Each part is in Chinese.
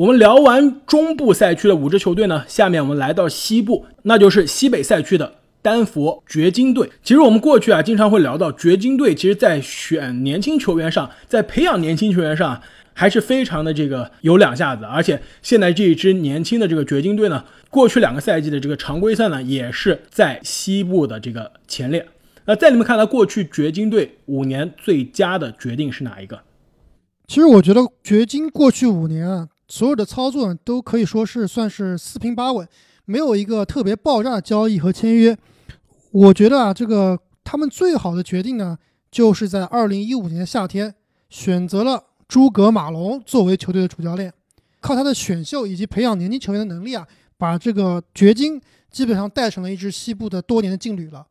我们聊完中部赛区的五支球队呢，下面我们来到西部，那就是西北赛区的丹佛掘金队。其实我们过去啊，经常会聊到掘金队，其实在选年轻球员上，在培养年轻球员上，还是非常的这个有两下子。而且现在这一支年轻的这个掘金队呢，过去两个赛季的这个常规赛呢，也是在西部的这个前列。那在你们看来，过去掘金队五年最佳的决定是哪一个？其实我觉得掘金过去五年啊。所有的操作都可以说是算是四平八稳，没有一个特别爆炸的交易和签约。我觉得啊，这个他们最好的决定呢，就是在二零一五年夏天选择了诸葛马龙作为球队的主教练，靠他的选秀以及培养年轻球员的能力啊，把这个掘金基本上带成了一支西部的多年的劲旅了。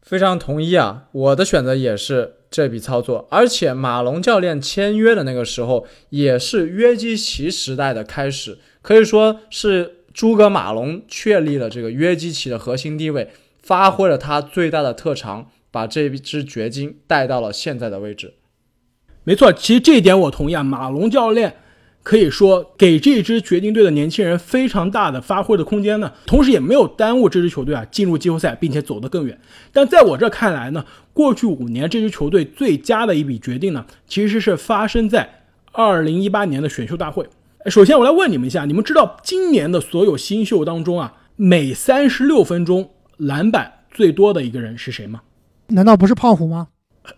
非常同意啊，我的选择也是。这笔操作，而且马龙教练签约的那个时候，也是约基奇时代的开始，可以说是诸葛马龙确立了这个约基奇的核心地位，发挥了他最大的特长，把这支掘金带到了现在的位置。没错，其实这一点我同意啊，马龙教练。可以说给这支掘金队的年轻人非常大的发挥的空间呢，同时也没有耽误这支球队啊进入季后赛，并且走得更远。但在我这看来呢，过去五年这支球队最佳的一笔决定呢，其实是发生在二零一八年的选秀大会。首先，我来问你们一下，你们知道今年的所有新秀当中啊，每三十六分钟篮板最多的一个人是谁吗？难道不是胖虎吗？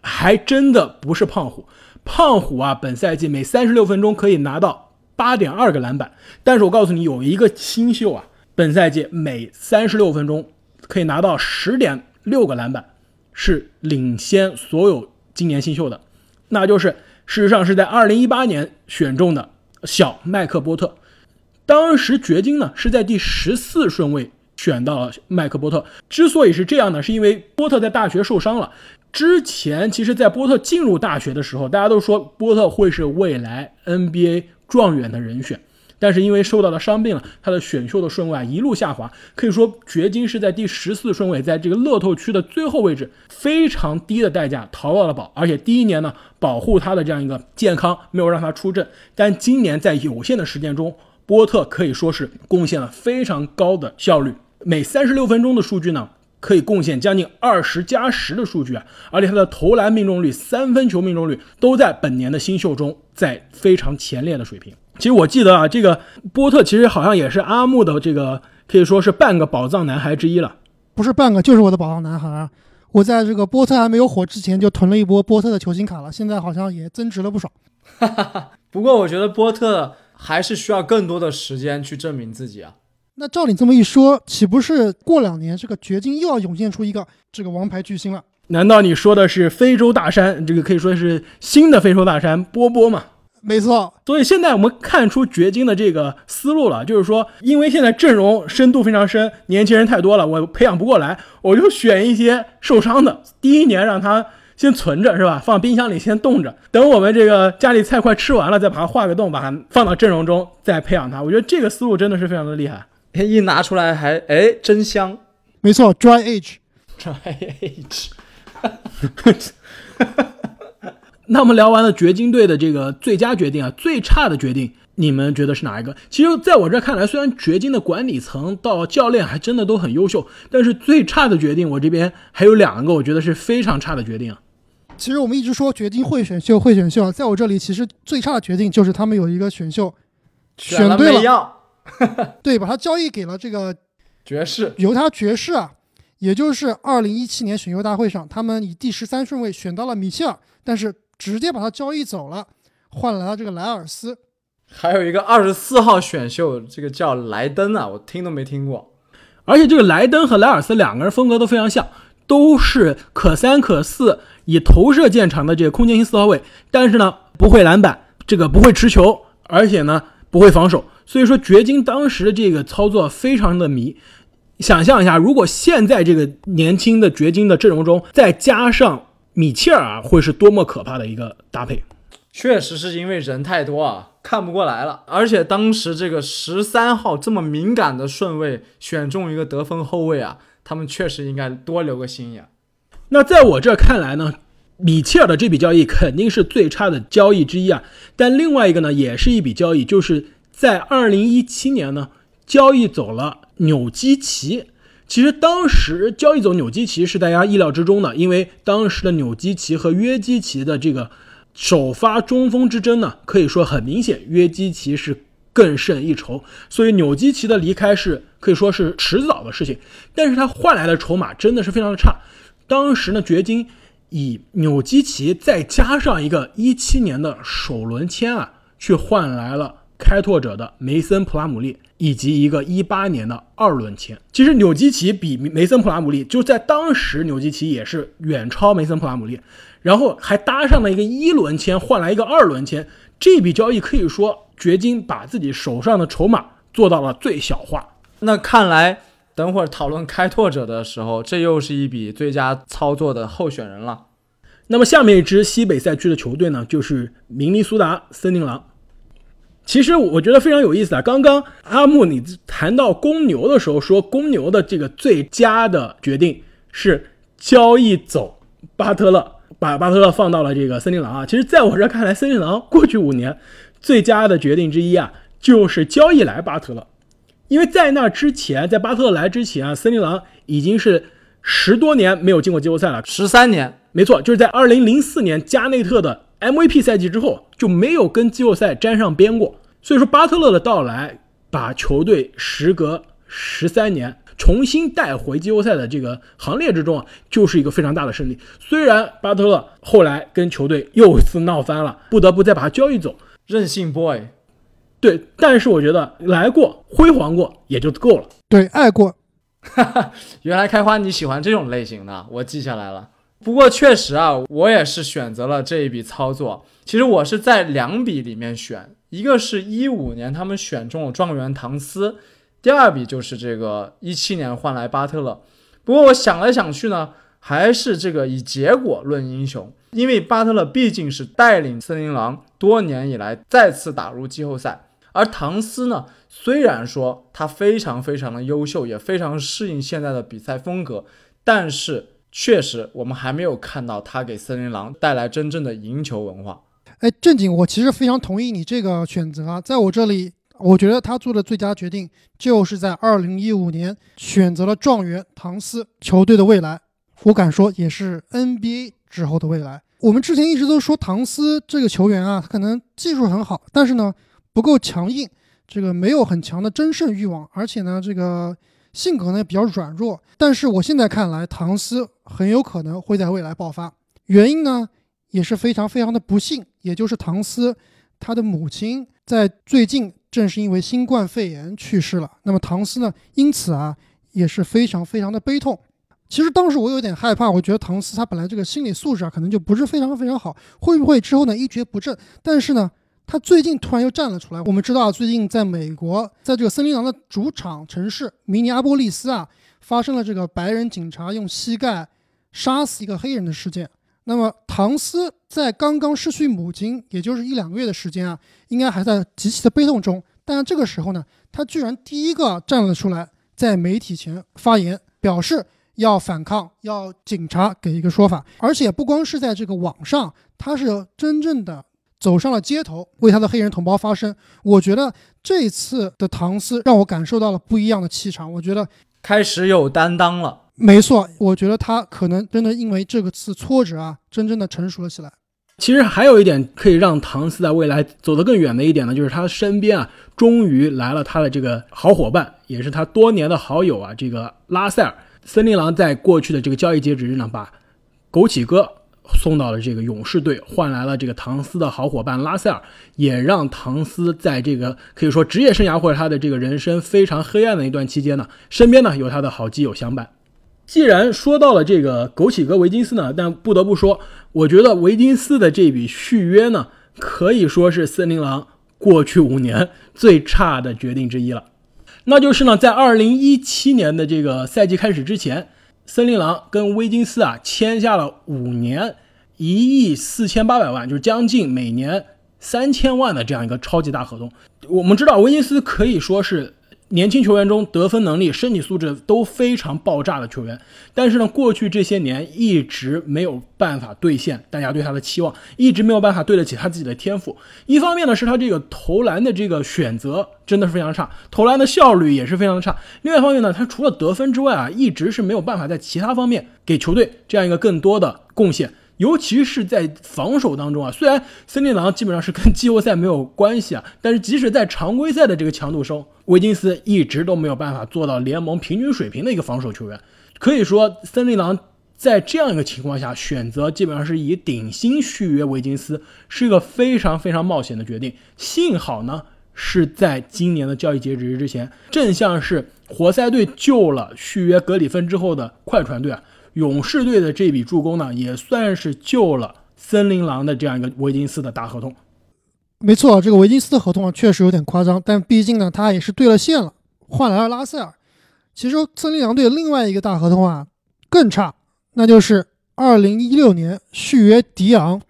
还真的不是胖虎。胖虎啊，本赛季每三十六分钟可以拿到八点二个篮板，但是我告诉你，有一个新秀啊，本赛季每三十六分钟可以拿到十点六个篮板，是领先所有今年新秀的，那就是事实上是在二零一八年选中的小麦克波特，当时掘金呢是在第十四顺位选到了麦克波特，之所以是这样呢，是因为波特在大学受伤了。之前其实，在波特进入大学的时候，大家都说波特会是未来 NBA 状元的人选，但是因为受到了伤病了，他的选秀的顺位啊一路下滑。可以说，掘金是在第十四顺位，在这个乐透区的最后位置，非常低的代价淘到了宝，而且第一年呢，保护他的这样一个健康，没有让他出阵。但今年在有限的时间中，波特可以说是贡献了非常高的效率，每三十六分钟的数据呢。可以贡献将近二十加十的数据啊，而且他的投篮命中率、三分球命中率都在本年的新秀中在非常前列的水平。其实我记得啊，这个波特其实好像也是阿木的这个可以说是半个宝藏男孩之一了，不是半个就是我的宝藏男孩。我在这个波特还没有火之前就囤了一波波特的球星卡了，现在好像也增值了不少。哈哈，不过我觉得波特还是需要更多的时间去证明自己啊。那照你这么一说，岂不是过两年这个掘金又要涌现出一个这个王牌巨星了？难道你说的是非洲大山？这个可以说是新的非洲大山波波吗？没错。所以现在我们看出掘金的这个思路了，就是说，因为现在阵容深度非常深，年轻人太多了，我培养不过来，我就选一些受伤的，第一年让他先存着，是吧？放冰箱里先冻着，等我们这个家里菜快吃完了，再把它画个洞，把它放到阵容中，再培养他。我觉得这个思路真的是非常的厉害。一拿出来还哎真香，没错，dry age，dry age。那我们聊完了掘金队的这个最佳决定啊，最差的决定，你们觉得是哪一个？其实在我这看来，虽然掘金的管理层到教练还真的都很优秀，但是最差的决定，我这边还有两个，我觉得是非常差的决定啊。其实我们一直说掘金会选秀，会选秀，在我这里，其实最差的决定就是他们有一个选秀选对了。对，把他交易给了这个爵士，犹他爵士啊，也就是二零一七年选秀大会上，他们以第十三顺位选到了米切尔，但是直接把他交易走了，换来了这个莱尔斯。还有一个二十四号选秀，这个叫莱登啊，我听都没听过。而且这个莱登和莱尔斯两个人风格都非常像，都是可三可四，以投射见长的这个空间型四号位，但是呢，不会篮板，这个不会持球，而且呢，不会防守。所以说，掘金当时的这个操作非常的迷。想象一下，如果现在这个年轻的掘金的阵容中再加上米切尔啊，会是多么可怕的一个搭配！确实是因为人太多啊，看不过来了。而且当时这个十三号这么敏感的顺位选中一个得分后卫啊，他们确实应该多留个心眼。那在我这看来呢，米切尔的这笔交易肯定是最差的交易之一啊。但另外一个呢，也是一笔交易，就是。在二零一七年呢，交易走了纽基奇。其实当时交易走纽基奇是大家意料之中的，因为当时的纽基奇和约基奇的这个首发中锋之争呢，可以说很明显，约基奇是更胜一筹。所以纽基奇的离开是可以说是迟早的事情。但是他换来的筹码真的是非常的差。当时呢，掘金以纽基奇再加上一个一七年的首轮签啊，去换来了开拓者的梅森普拉姆利。以及一个一八年的二轮签，其实纽基奇比梅森普拉姆利就在当时纽基奇也是远超梅森普拉姆利，然后还搭上了一个一轮签换来一个二轮签，这笔交易可以说掘金把自己手上的筹码做到了最小化。那看来等会儿讨论开拓者的时候，这又是一笔最佳操作的候选人了。那么下面一支西北赛区的球队呢，就是明尼苏达森林狼。其实我觉得非常有意思啊！刚刚阿木你谈到公牛的时候，说公牛的这个最佳的决定是交易走巴特勒，把巴特勒放到了这个森林狼啊。其实在我这看来，森林狼过去五年最佳的决定之一啊，就是交易来巴特勒，因为在那之前，在巴特勒来之前啊，森林狼已经是十多年没有进过季后赛了，十三年，没错，就是在二零零四年加内特的。MVP 赛季之后就没有跟季后赛沾上边过，所以说巴特勒的到来把球队时隔十三年重新带回季后赛的这个行列之中啊，就是一个非常大的胜利。虽然巴特勒后来跟球队又一次闹翻了，不得不再把他交易走，任性 boy，对，但是我觉得来过辉煌过也就够了。对，爱过，哈哈，原来开花你喜欢这种类型的，我记下来了。不过确实啊，我也是选择了这一笔操作。其实我是在两笔里面选，一个是一五年他们选中了状元唐斯，第二笔就是这个一七年换来巴特勒。不过我想来想去呢，还是这个以结果论英雄，因为巴特勒毕竟是带领森林狼多年以来再次打入季后赛，而唐斯呢，虽然说他非常非常的优秀，也非常适应现在的比赛风格，但是。确实，我们还没有看到他给森林狼带来真正的赢球文化。哎，正经，我其实非常同意你这个选择啊。在我这里，我觉得他做的最佳决定就是在二零一五年选择了状元唐斯，球队的未来，我敢说也是 NBA 之后的未来。我们之前一直都说唐斯这个球员啊，他可能技术很好，但是呢不够强硬，这个没有很强的争胜欲望，而且呢这个。性格呢比较软弱，但是我现在看来，唐斯很有可能会在未来爆发。原因呢也是非常非常的不幸，也就是唐斯他的母亲在最近正是因为新冠肺炎去世了。那么唐斯呢，因此啊也是非常非常的悲痛。其实当时我有点害怕，我觉得唐斯他本来这个心理素质啊可能就不是非常非常好，会不会之后呢一蹶不振？但是呢。他最近突然又站了出来。我们知道，最近在美国，在这个森林狼的主场城市明尼阿波利斯啊，发生了这个白人警察用膝盖杀死一个黑人的事件。那么，唐斯在刚刚失去母亲，也就是一两个月的时间啊，应该还在极其的悲痛中。但这个时候呢，他居然第一个站了出来，在媒体前发言，表示要反抗，要警察给一个说法。而且不光是在这个网上，他是真正的。走上了街头，为他的黑人同胞发声。我觉得这次的唐斯让我感受到了不一样的气场。我觉得开始有担当了。没错，我觉得他可能真的因为这个次挫折啊，真正的成熟了起来。其实还有一点可以让唐斯在未来走得更远的一点呢，就是他身边啊，终于来了他的这个好伙伴，也是他多年的好友啊，这个拉塞尔。森林狼在过去的这个交易截止日呢，把枸杞哥。送到了这个勇士队，换来了这个唐斯的好伙伴拉塞尔，也让唐斯在这个可以说职业生涯或者他的这个人生非常黑暗的一段期间呢，身边呢有他的好基友相伴。既然说到了这个枸杞哥维金斯呢，但不得不说，我觉得维金斯的这笔续约呢，可以说是森林狼过去五年最差的决定之一了。那就是呢，在二零一七年的这个赛季开始之前。森林狼跟威金斯啊签下了五年一亿四千八百万，就是将近每年三千万的这样一个超级大合同。我们知道威金斯可以说是年轻球员中得分能力、身体素质都非常爆炸的球员，但是呢，过去这些年一直没有办法兑现大家对他的期望，一直没有办法对得起他自己的天赋。一方面呢，是他这个投篮的这个选择真的是非常差，投篮的效率也是非常的差。另外一方面呢，他除了得分之外啊，一直是没有办法在其他方面给球队这样一个更多的贡献。尤其是在防守当中啊，虽然森林狼基本上是跟季后赛没有关系啊，但是即使在常规赛的这个强度中，维金斯一直都没有办法做到联盟平均水平的一个防守球员。可以说，森林狼在这样一个情况下选择基本上是以顶薪续约维金斯，是一个非常非常冒险的决定。幸好呢，是在今年的交易截止日之前，正像是活塞队救了续约格里芬之后的快船队啊。勇士队的这笔助攻呢，也算是救了森林狼的这样一个维金斯的大合同。没错，这个维金斯的合同啊，确实有点夸张，但毕竟呢，他也是兑了现了，换来了拉塞尔。其实森林狼队的另外一个大合同啊更差，那就是二零一六年续约迪昂，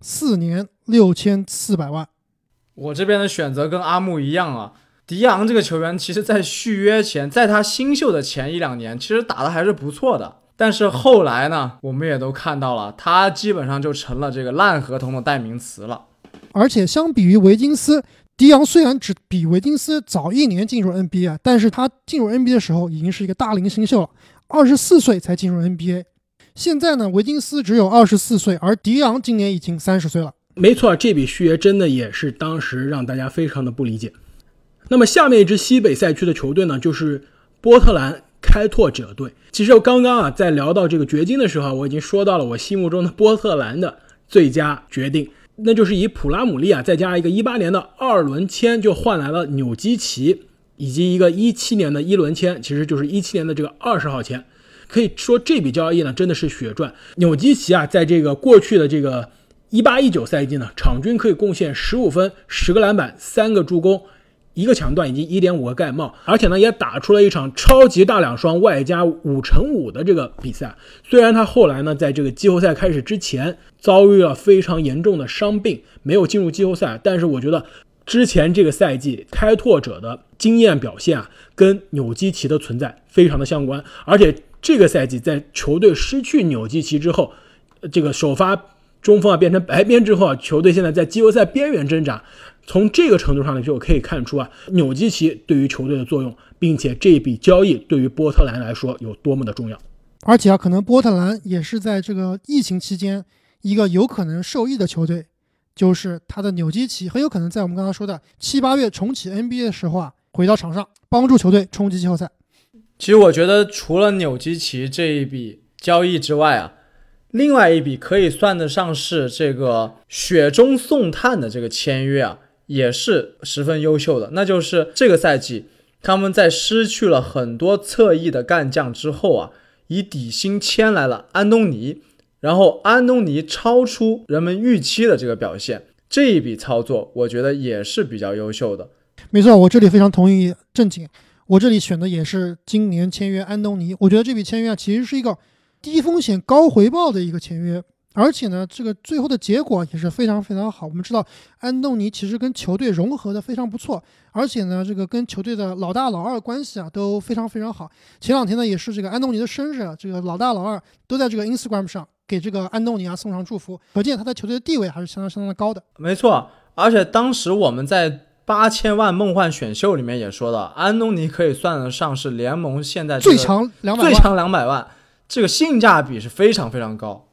四年六千四百万。我这边的选择跟阿木一样啊，迪昂这个球员，其实在续约前，在他新秀的前一两年，其实打的还是不错的。但是后来呢，我们也都看到了，他基本上就成了这个烂合同的代名词了。而且相比于维金斯，迪昂虽然只比维金斯早一年进入 NBA，但是他进入 NBA 的时候已经是一个大龄新秀了，二十四岁才进入 NBA。现在呢，维金斯只有二十四岁，而迪昂今年已经三十岁了。没错，这笔续约真的也是当时让大家非常的不理解。那么下面一支西北赛区的球队呢，就是波特兰。开拓者队，其实我刚刚啊在聊到这个掘金的时候，我已经说到了我心目中的波特兰的最佳决定，那就是以普拉姆利啊再加一个一八年的二轮签，就换来了纽基奇，以及一个一七年的一轮签，其实就是一七年的这个二十号签。可以说这笔交易呢真的是血赚。纽基奇啊在这个过去的这个一八一九赛季呢，场均可以贡献十五分、十个篮板、三个助攻。一个抢断以及一点五个盖帽，而且呢也打出了一场超级大两双外加五乘五的这个比赛。虽然他后来呢在这个季后赛开始之前遭遇了非常严重的伤病，没有进入季后赛，但是我觉得之前这个赛季开拓者的经验表现啊，跟纽基奇的存在非常的相关。而且这个赛季在球队失去纽基奇之后，这个首发中锋啊变成白边之后啊，球队现在在季后赛边缘挣扎。从这个程度上呢就可以看出啊，纽基奇对于球队的作用，并且这笔交易对于波特兰来说有多么的重要。而且啊，可能波特兰也是在这个疫情期间一个有可能受益的球队，就是他的纽基奇很有可能在我们刚刚说的七八月重启 NBA 的时候啊，回到场上帮助球队冲击季后赛。其实我觉得除了纽基奇这一笔交易之外啊，另外一笔可以算得上是这个雪中送炭的这个签约啊。也是十分优秀的，那就是这个赛季他们在失去了很多侧翼的干将之后啊，以底薪签来了安东尼，然后安东尼超出人们预期的这个表现，这一笔操作我觉得也是比较优秀的。没错，我这里非常同意正经，我这里选的也是今年签约安东尼，我觉得这笔签约啊其实是一个低风险高回报的一个签约。而且呢，这个最后的结果也是非常非常好。我们知道，安东尼其实跟球队融合的非常不错，而且呢，这个跟球队的老大老二关系啊都非常非常好。前两天呢，也是这个安东尼的生日，这个老大老二都在这个 Instagram 上给这个安东尼啊送上祝福，可见他在球队的地位还是相当相当的高的。没错，而且当时我们在八千万梦幻选秀里面也说到，安东尼可以算得上是联盟现在最强两百最强两百万，这个性价比是非常非常高。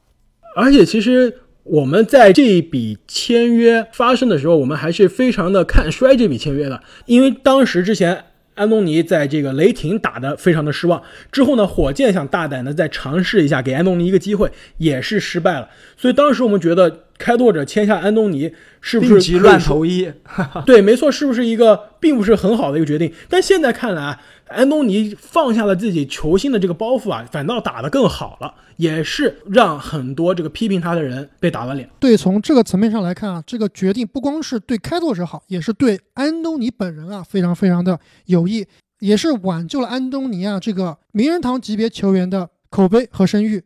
而且，其实我们在这一笔签约发生的时候，我们还是非常的看衰这笔签约的，因为当时之前安东尼在这个雷霆打的非常的失望，之后呢，火箭想大胆的再尝试一下，给安东尼一个机会，也是失败了。所以当时我们觉得开拓者签下安东尼是不是乱投医？对，没错，是不是一个并不是很好的一个决定？但现在看来。安东尼放下了自己球星的这个包袱啊，反倒打得更好了，也是让很多这个批评他的人被打了脸。对，从这个层面上来看啊，这个决定不光是对开拓者好，也是对安东尼本人啊非常非常的有益，也是挽救了安东尼啊这个名人堂级别球员的口碑和声誉。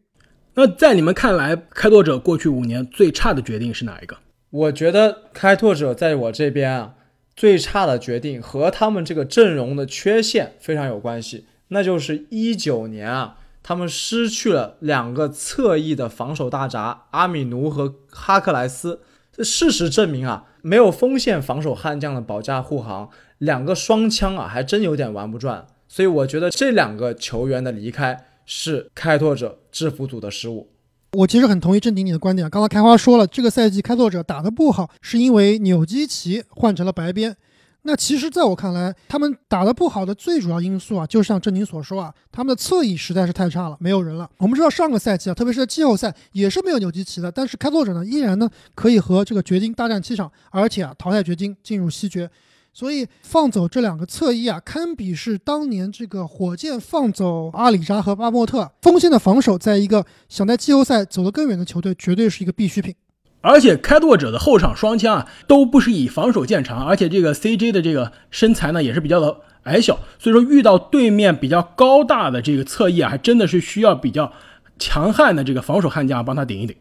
那在你们看来，开拓者过去五年最差的决定是哪一个？我觉得开拓者在我这边啊。最差的决定和他们这个阵容的缺陷非常有关系，那就是一九年啊，他们失去了两个侧翼的防守大闸阿米奴和哈克莱斯。这事实证明啊，没有锋线防守悍将的保驾护航，两个双枪啊，还真有点玩不转。所以我觉得这两个球员的离开是开拓者制服组的失误。我其实很同意郑鼎你的观点。刚才开花说了，这个赛季开拓者打得不好，是因为纽基奇换成了白边。那其实，在我看来，他们打得不好的最主要因素啊，就像郑宁所说啊，他们的侧翼实在是太差了，没有人了。我们知道上个赛季啊，特别是在季后赛也是没有纽基奇的，但是开拓者呢，依然呢可以和这个掘金大战七场，而且啊淘汰掘金进入西决。所以放走这两个侧翼啊，堪比是当年这个火箭放走阿里扎和巴莫特。锋线的防守，在一个想在季后赛走得更远的球队，绝对是一个必需品。而且开拓者的后场双枪啊，都不是以防守见长，而且这个 CJ 的这个身材呢，也是比较的矮小，所以说遇到对面比较高大的这个侧翼啊，还真的是需要比较强悍的这个防守悍将帮他顶一顶。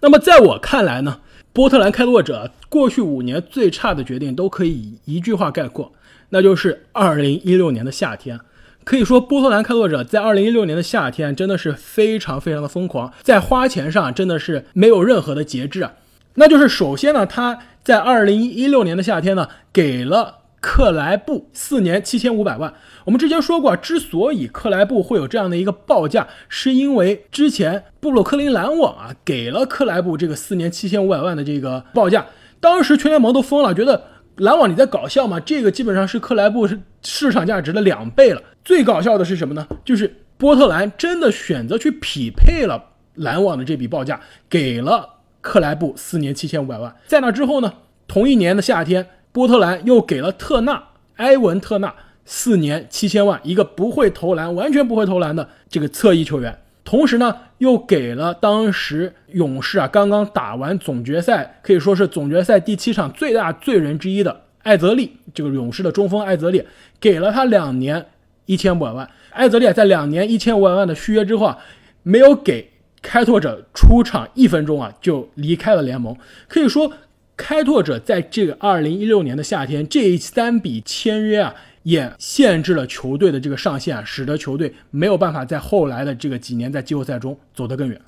那么在我看来呢？波特兰开拓者过去五年最差的决定都可以一句话概括，那就是二零一六年的夏天。可以说，波特兰开拓者在二零一六年的夏天真的是非常非常的疯狂，在花钱上真的是没有任何的节制啊。那就是首先呢，他在二零一六年的夏天呢，给了。克莱布四年七千五百万。我们之前说过，之所以克莱布会有这样的一个报价，是因为之前布鲁克林篮网啊给了克莱布这个四年七千五百万的这个报价，当时全联盟都疯了，觉得篮网你在搞笑吗？这个基本上是克莱布是市场价值的两倍了。最搞笑的是什么呢？就是波特兰真的选择去匹配了篮网的这笔报价，给了克莱布四年七千五百万。在那之后呢，同一年的夏天。波特兰又给了特纳埃文特纳四年七千万，一个不会投篮、完全不会投篮的这个侧翼球员。同时呢，又给了当时勇士啊刚刚打完总决赛，可以说是总决赛第七场最大罪人之一的艾泽利，这个勇士的中锋艾泽利，给了他两年一千五百万。艾泽利在两年一千五百万的续约之后啊，没有给开拓者出场一分钟啊，就离开了联盟。可以说。开拓者在这个二零一六年的夏天，这三笔签约啊，也限制了球队的这个上限啊，使得球队没有办法在后来的这个几年在季后赛中走得更远。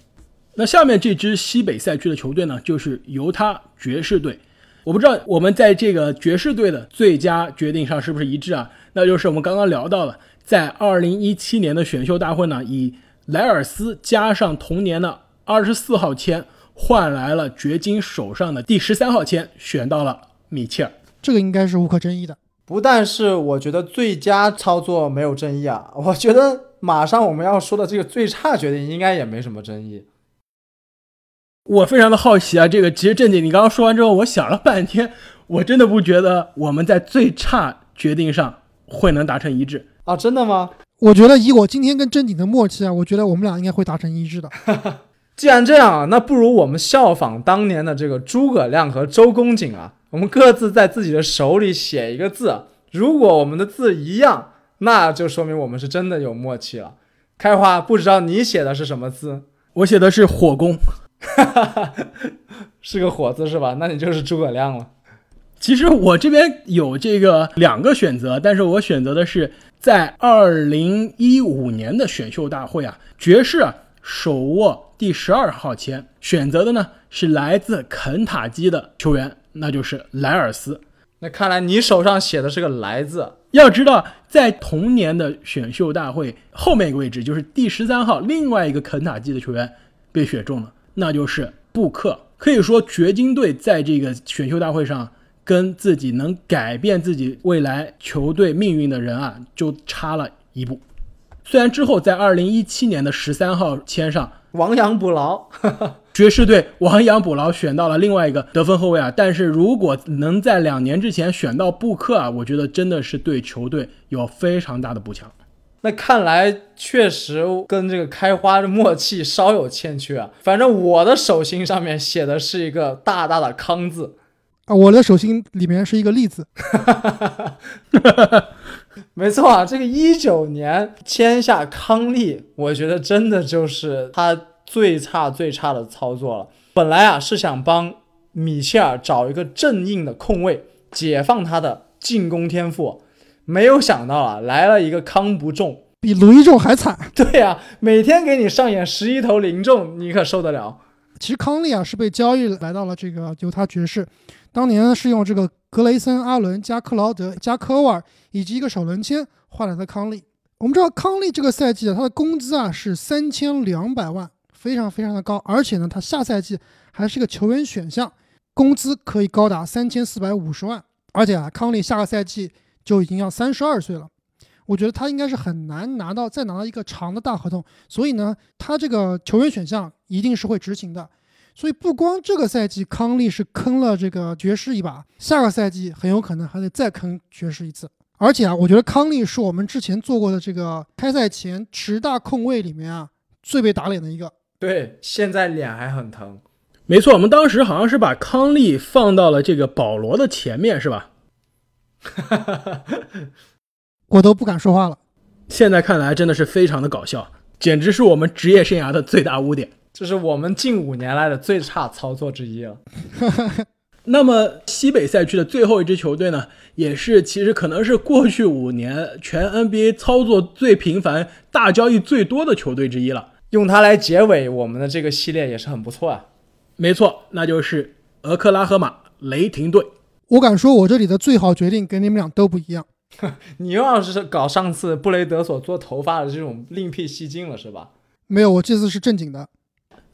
那下面这支西北赛区的球队呢，就是犹他爵士队。我不知道我们在这个爵士队的最佳决定上是不是一致啊？那就是我们刚刚聊到了，在二零一七年的选秀大会呢，以莱尔斯加上同年的二十四号签。换来了掘金手上的第十三号签，选到了米切尔，这个应该是无可争议的。不但是我觉得最佳操作没有争议啊，我觉得马上我们要说的这个最差决定应该也没什么争议。我非常的好奇啊，这个其实正经，你刚刚说完之后，我想了半天，我真的不觉得我们在最差决定上会能达成一致啊？真的吗？我觉得以我今天跟正经的默契啊，我觉得我们俩应该会达成一致的。既然这样啊，那不如我们效仿当年的这个诸葛亮和周公瑾啊，我们各自在自己的手里写一个字。如果我们的字一样，那就说明我们是真的有默契了。开花，不知道你写的是什么字？我写的是火攻，是个火字是吧？那你就是诸葛亮了。其实我这边有这个两个选择，但是我选择的是在二零一五年的选秀大会啊，爵士啊。手握第十二号签，选择的呢是来自肯塔基的球员，那就是莱尔斯。那看来你手上写的是个“来”字。要知道，在同年的选秀大会后面一个位置，就是第十三号，另外一个肯塔基的球员被选中了，那就是布克。可以说，掘金队在这个选秀大会上，跟自己能改变自己未来球队命运的人啊，就差了一步。虽然之后在二零一七年的十三号签上亡羊补牢，爵士队亡羊补牢选到了另外一个得分后卫啊，但是如果能在两年之前选到布克啊，我觉得真的是对球队有非常大的补强。那看来确实跟这个开花的默契稍有欠缺啊。反正我的手心上面写的是一个大大的康字啊，我的手心里面是一个利字。没错啊，这个一九年签下康利，我觉得真的就是他最差最差的操作了。本来啊是想帮米切尔找一个正印的空位，解放他的进攻天赋，没有想到啊，来了一个康不中。比卢一中还惨。对呀、每天给你上演十一投零中，你可受得了？其实康利啊是被交易来到了这个犹他爵士，当年呢是用这个格雷森、阿伦加克劳德加科沃尔以及一个首轮签换来的康利。我们知道康利这个赛季啊，他的工资啊是三千两百万，非常非常的高，而且呢，他下赛季还是个球员选项，工资可以高达三千四百五十万，而且啊，康利下个赛季就已经要三十二岁了。我觉得他应该是很难拿到再拿到一个长的大合同，所以呢，他这个球员选项一定是会执行的。所以不光这个赛季康利是坑了这个爵士一把，下个赛季很有可能还得再坑爵士一次。而且啊，我觉得康利是我们之前做过的这个开赛前十大控卫里面啊最被打脸的一个。对，现在脸还很疼。没错，我们当时好像是把康利放到了这个保罗的前面，是吧？我都不敢说话了。现在看来真的是非常的搞笑，简直是我们职业生涯的最大污点。这是我们近五年来的最差操作之一了。那么西北赛区的最后一支球队呢，也是其实可能是过去五年全 NBA 操作最频繁、大交易最多的球队之一了。用它来结尾我们的这个系列也是很不错啊。没错，那就是俄克拉荷马雷霆队。我敢说，我这里的最好决定跟你们俩都不一样。你又要是搞上次布雷德所做头发的这种另辟蹊径了，是吧？没有，我这次是正经的。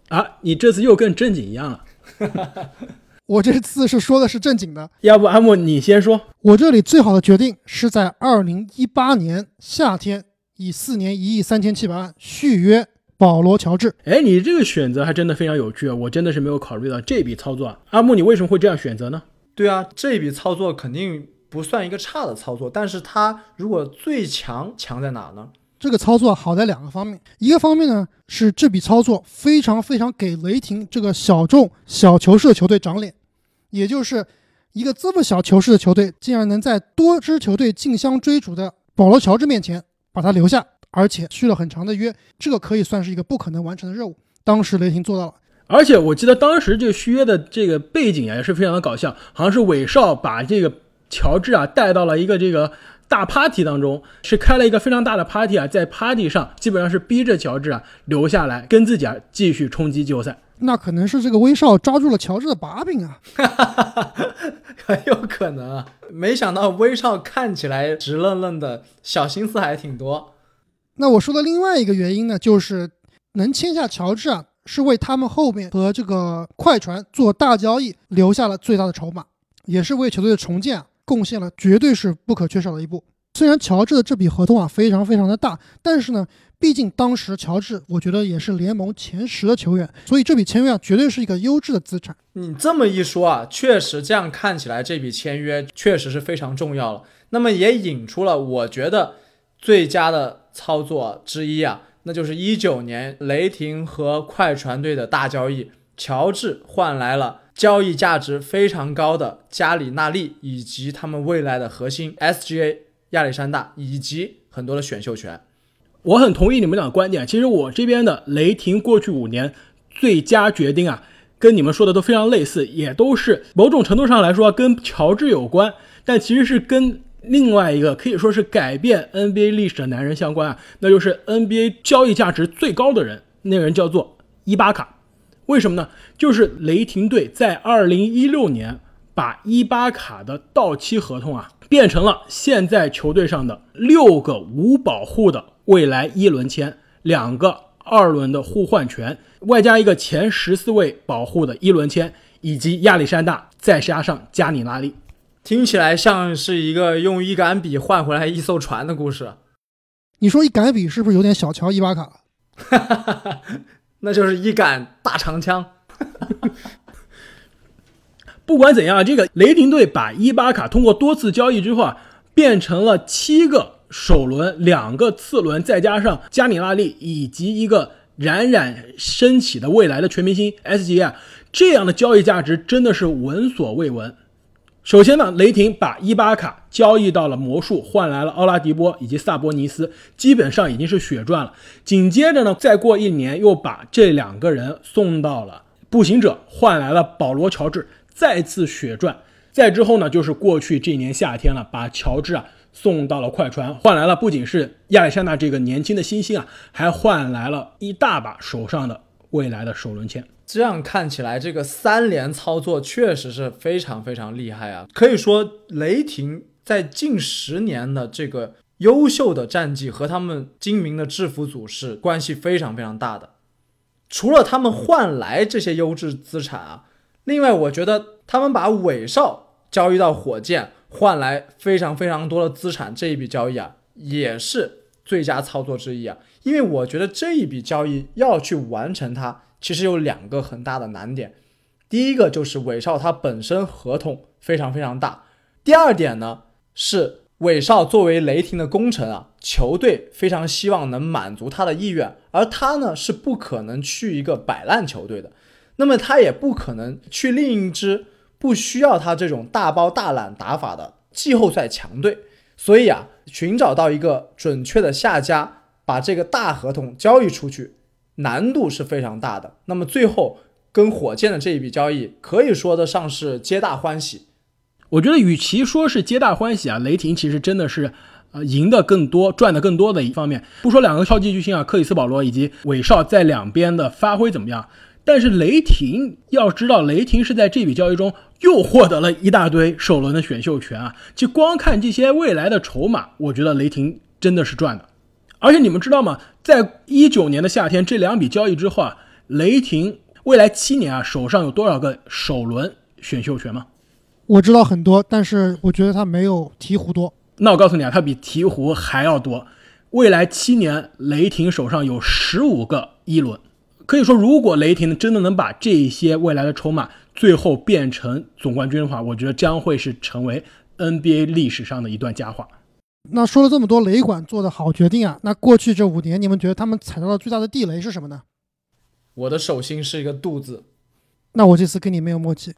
啊，你这次又跟正经一样了。我这次是说的是正经的。要不阿木你先说？我这里最好的决定是在二零一八年夏天以四年一亿三千七百万续约保罗乔治。哎，你这个选择还真的非常有趣，啊！我真的是没有考虑到这笔操作啊。阿木，你为什么会这样选择呢？对啊，这笔操作肯定不算一个差的操作，但是它如果最强强在哪呢？这个操作好在两个方面，一个方面呢是这笔操作非常非常给雷霆这个小众小球市的球队长脸，也就是一个这么小球市的球队，竟然能在多支球队竞相追逐的保罗乔治面前把他留下，而且续了很长的约，这个可以算是一个不可能完成的任务。当时雷霆做到了。而且我记得当时这个续约的这个背景啊也是非常的搞笑，好像是韦少把这个乔治啊带到了一个这个大 party 当中，是开了一个非常大的 party 啊，在 party 上基本上是逼着乔治啊留下来跟自己啊继续冲击季后赛。那可能是这个威少抓住了乔治的把柄啊！很有可能啊，没想到威少看起来直愣愣的，小心思还挺多。那我说的另外一个原因呢，就是能签下乔治啊，是为他们后面和这个快船做大交易留下了最大的筹码，也是为球队的重建啊贡献了绝对是不可缺少的一步。虽然乔治的这笔合同啊非常非常的大，但是呢，毕竟当时乔治我觉得也是联盟前十的球员，所以这笔签约啊绝对是一个优质的资产。你这么一说啊，确实这样看起来，这笔签约确实是非常重要了。那么也引出了我觉得最佳的操作之一啊，那就是一九年雷霆和快船队的大交易，乔治换来了交易价值非常高的加里纳利以及他们未来的核心 SGA 亚历山大以及很多的选秀权。我很同意你们俩的观点。其实我这边的雷霆过去五年最佳决定啊，跟你们说的都非常类似，也都是某种程度上来说跟乔治有关，但其实是跟另外一个可以说是改变 NBA 历史的男人相关啊，那就是 NBA 交易价值最高的人，那个人叫做伊巴卡。为什么呢？就是雷霆队在二零一六年把伊巴卡的到期合同啊变成了现在球队上的六个无保护的未来一轮签，两个二轮的互换权，外加一个前十四位保护的一轮签，以及亚历山大，再加上加里拉利。听起来像是一个用一杆笔换回来一艘船的故事，你说一杆笔是不是有点小瞧伊巴卡了？那就是一杆大长枪。不管怎样，这个雷霆队把伊巴卡通过多次交易之后啊，变成了七个首轮、两个次轮，再加上加米拉利以及一个冉冉升起的未来的全明星 SGA 啊，这样的交易价值真的是闻所未闻。首先呢，雷霆把伊巴卡交易到了魔术，换来了奥拉迪波以及萨博尼斯，基本上已经是血赚了。紧接着呢，再过一年又把这两个人送到了步行者，换来了保罗乔治，再次血赚。再之后呢，就是过去这一年夏天了，把乔治啊送到了快船，换来了不仅是亚历山大这个年轻的新星啊，还换来了一大把手上的未来的首轮签。这样看起来，这个三连操作确实是非常非常厉害啊！可以说，雷霆在近十年的这个优秀的战绩和他们精明的制服组是关系非常非常大的。除了他们换来这些优质资产啊，另外我觉得他们把韦少交易到火箭，换来非常非常多的资产，这一笔交易啊，也是最佳操作之一啊！因为我觉得这一笔交易要去完成它。其实有两个很大的难点，第一个就是韦少他本身合同非常非常大，第二点呢是韦少作为雷霆的功臣啊，球队非常希望能满足他的意愿，而他呢是不可能去一个摆烂球队的，那么他也不可能去另一支不需要他这种大包大揽打法的季后赛强队，所以啊，寻找到一个准确的下家，把这个大合同交易出去。难度是非常大的。那么最后跟火箭的这一笔交易，可以说得上是皆大欢喜。我觉得与其说是皆大欢喜啊，雷霆其实真的是呃赢的更多、赚的更多的一方面。不说两个超级巨星啊，克里斯保罗以及韦少在两边的发挥怎么样，但是雷霆要知道，雷霆是在这笔交易中又获得了一大堆首轮的选秀权啊。就光看这些未来的筹码，我觉得雷霆真的是赚的。而且你们知道吗？在一九年的夏天，这两笔交易之后啊，雷霆未来七年啊，手上有多少个首轮选秀权吗？我知道很多，但是我觉得他没有鹈鹕多。那我告诉你啊，他比鹈鹕还要多。未来七年，雷霆手上有十五个一轮。可以说，如果雷霆真的能把这些未来的筹码最后变成总冠军的话，我觉得将会是成为 NBA 历史上的一段佳话。那说了这么多，雷管做的好决定啊！那过去这五年，你们觉得他们踩到了最大的地雷是什么呢？我的手心是一个肚子。那我这次跟你没有默契。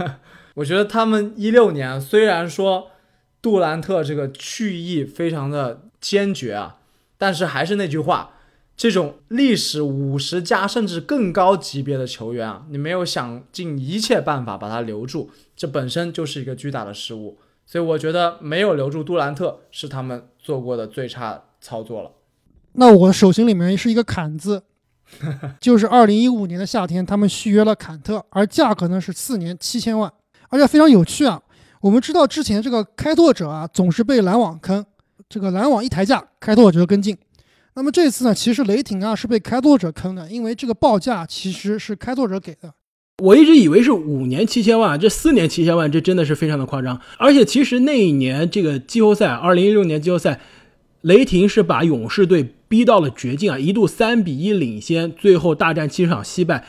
我觉得他们一六年虽然说杜兰特这个去意非常的坚决啊，但是还是那句话，这种历史五十加甚至更高级别的球员啊，你没有想尽一切办法把他留住，这本身就是一个巨大的失误。所以我觉得没有留住杜兰特是他们做过的最差操作了。那我手心里面是一个坎字，就是二零一五年的夏天，他们续约了坎特，而价格呢是四年七千万，而且非常有趣啊。我们知道之前这个开拓者啊总是被篮网坑，这个篮网一抬价，开拓者就跟进。那么这次呢，其实雷霆啊是被开拓者坑的，因为这个报价其实是开拓者给的。我一直以为是五年七千万，这四年七千万，这真的是非常的夸张。而且其实那一年这个季后赛，二零一六年季后赛，雷霆是把勇士队逼到了绝境啊，一度三比一领先，最后大战七场惜败，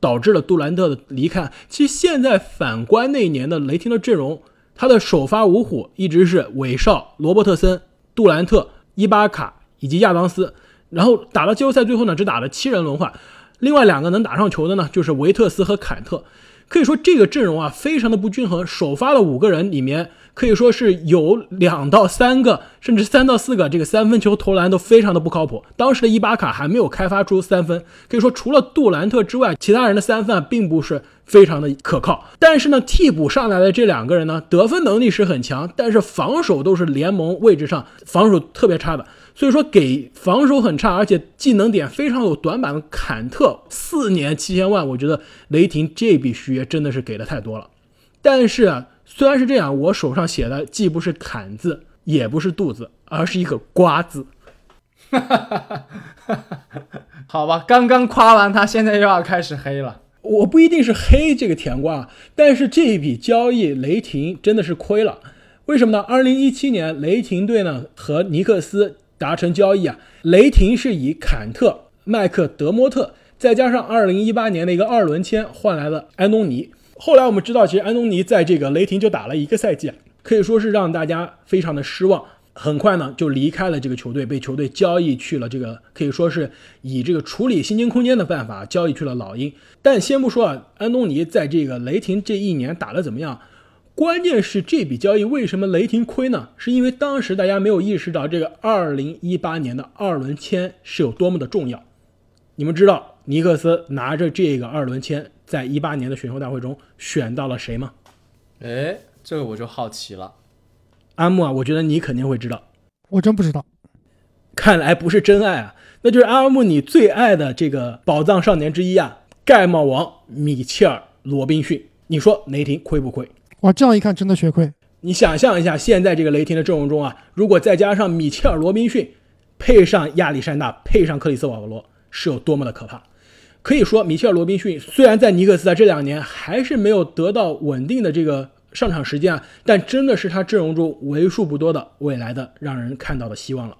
导致了杜兰特的离开。其实现在反观那一年的雷霆的阵容，他的首发五虎一直是韦少、罗伯特森、杜兰特、伊巴卡以及亚当斯，然后打到季后赛最后呢，只打了七人轮换。另外两个能打上球的呢，就是维特斯和坎特。可以说这个阵容啊，非常的不均衡。首发的五个人里面，可以说是有两到三个，甚至三到四个，这个三分球投篮都非常的不靠谱。当时的伊巴卡还没有开发出三分，可以说除了杜兰特之外，其他人的三分啊并不是非常的可靠。但是呢，替补上来的这两个人呢，得分能力是很强，但是防守都是联盟位置上防守特别差的。所以说，给防守很差，而且技能点非常有短板的坎特，四年七千万，我觉得雷霆这笔续约真的是给的太多了。但是虽然是这样，我手上写的既不是坎字，也不是肚子，而是一个瓜字。好吧，刚刚夸完他，现在又要开始黑了。我不一定是黑这个甜瓜，但是这一笔交易，雷霆真的是亏了。为什么呢？二零一七年，雷霆队呢和尼克斯。达成交易啊！雷霆是以坎特、麦克德莫特，再加上二零一八年的一个二轮签换来了安东尼。后来我们知道，其实安东尼在这个雷霆就打了一个赛季，可以说是让大家非常的失望。很快呢，就离开了这个球队，被球队交易去了这个可以说是以这个处理薪金空间的办法交易去了老鹰。但先不说啊，安东尼在这个雷霆这一年打得怎么样？关键是这笔交易为什么雷霆亏呢？是因为当时大家没有意识到这个二零一八年的二轮签是有多么的重要。你们知道尼克斯拿着这个二轮签在一八年的选秀大会中选到了谁吗？哎，这个我就好奇了。阿木啊，我觉得你肯定会知道，我真不知道。看来不是真爱啊，那就是阿木你最爱的这个宝藏少年之一啊，盖帽王米切尔·罗宾逊。你说雷霆亏不亏？哇，这样一看真的血亏。你想象一下，现在这个雷霆的阵容中啊，如果再加上米切尔·罗宾逊，配上亚历山大，配上克里斯·保罗，是有多么的可怕？可以说，米切尔·罗宾逊虽然在尼克斯的这两年还是没有得到稳定的这个上场时间啊，但真的是他阵容中为数不多的未来的让人看到的希望了。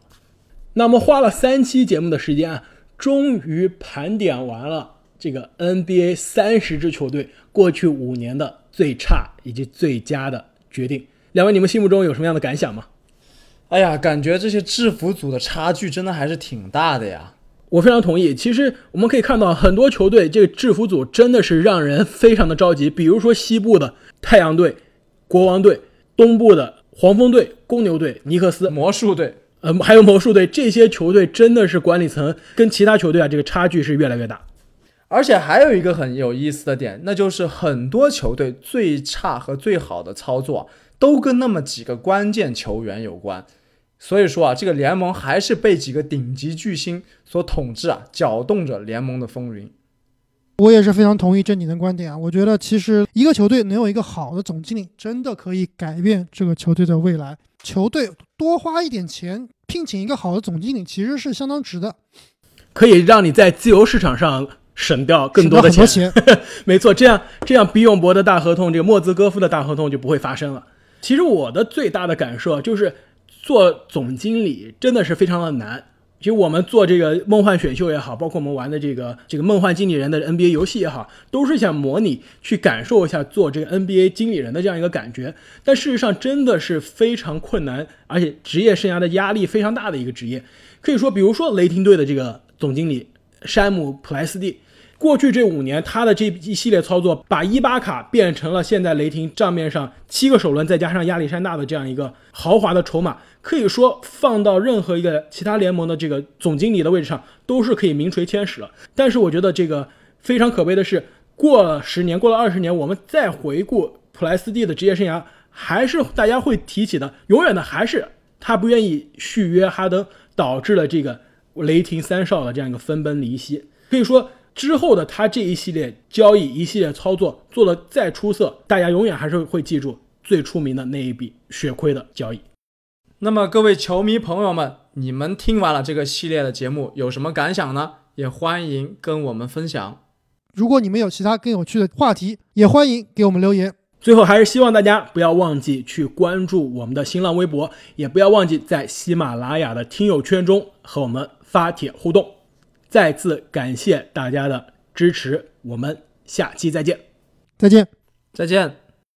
那么花了三期节目的时间啊，终于盘点完了这个 NBA 三十支球队过去五年的最差以及最佳的决定。两位，你们心目中有什么样的感想吗？哎呀，感觉这些制服组的差距真的还是挺大的呀。我非常同意。其实我们可以看到，很多球队这个制服组真的是让人非常的着急。比如说西部的太阳队、国王队，东部的黄蜂队、公牛队、尼克斯、魔术队，呃，还有魔术队，这些球队真的是管理层跟其他球队啊，这个差距是越来越大。而且还有一个很有意思的点，那就是很多球队最差和最好的操作都跟那么几个关键球员有关。所以说啊，这个联盟还是被几个顶级巨星所统治啊，搅动着联盟的风云。我也是非常同意这你的观点啊，我觉得其实一个球队能有一个好的总经理，真的可以改变这个球队的未来。球队多花一点钱聘请一个好的总经理，其实是相当值的，可以让你在自由市场上省掉更多的钱。钱 没错，这样这样，比永博的大合同，这个莫兹戈夫的大合同就不会发生了。其实我的最大的感受就是。做总经理真的是非常的难。其实我们做这个梦幻选秀也好，包括我们玩的这个这个梦幻经理人的 NBA 游戏也好，都是想模拟去感受一下做这个 NBA 经理人的这样一个感觉。但事实上真的是非常困难，而且职业生涯的压力非常大的一个职业。可以说，比如说雷霆队的这个总经理山姆普莱斯蒂。过去这五年，他的这一系列操作，把伊巴卡变成了现在雷霆账面上七个首轮，再加上亚历山大的这样一个豪华的筹码，可以说放到任何一个其他联盟的这个总经理的位置上，都是可以名垂千史了。但是我觉得这个非常可悲的是，过了十年，过了二十年，我们再回顾普莱斯蒂的职业生涯，还是大家会提起的，永远的还是他不愿意续约哈登，导致了这个雷霆三少的这样一个分崩离析。可以说。之后的他这一系列交易、一系列操作做的再出色，大家永远还是会记住最出名的那一笔血亏的交易。那么各位球迷朋友们，你们听完了这个系列的节目有什么感想呢？也欢迎跟我们分享。如果你们有其他更有趣的话题，也欢迎给我们留言。最后还是希望大家不要忘记去关注我们的新浪微博，也不要忘记在喜马拉雅的听友圈中和我们发帖互动。再次感谢大家的支持，我们下期再见，再见，再见。